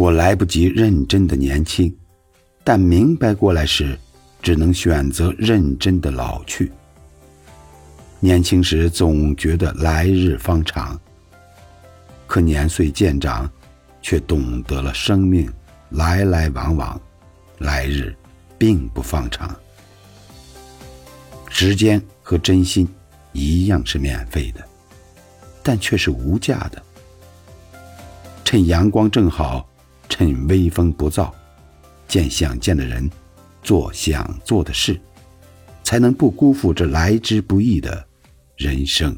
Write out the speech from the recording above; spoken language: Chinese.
我来不及认真的年轻，但明白过来时，只能选择认真的老去。年轻时总觉得来日方长，可年岁渐长，却懂得了生命来来往往，来日并不方长。时间和真心一样是免费的，但却是无价的。趁阳光正好，趁微风不燥，见想见的人，做想做的事，才能不辜负这来之不易的人生。